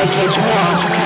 I can't walk.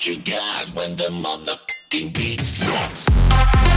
what you got when the motherfucking beat drops.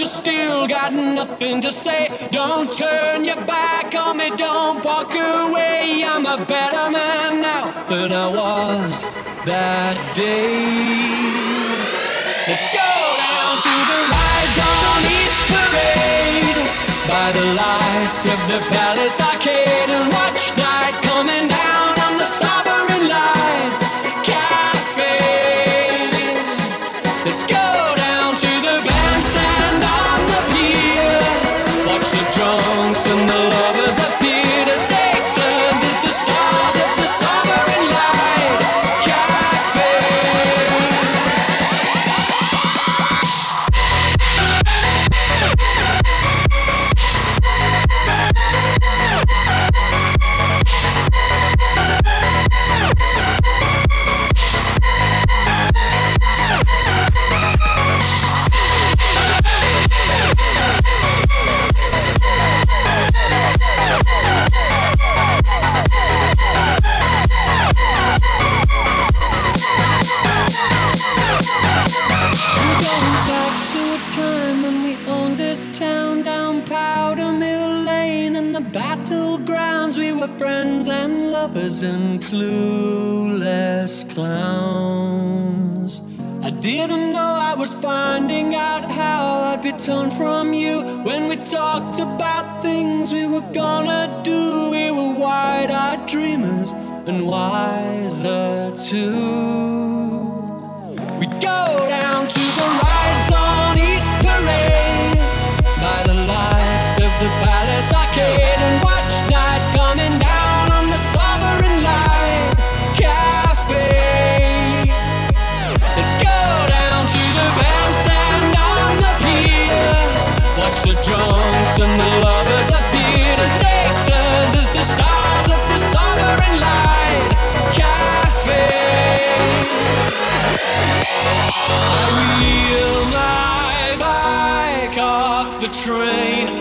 you still got nothing to say. Don't turn your back on me, don't walk away. I'm a better man now than I was that day. Let's go down to the rides on East Parade by the lights of the Palace Arcade and watch night coming down. train.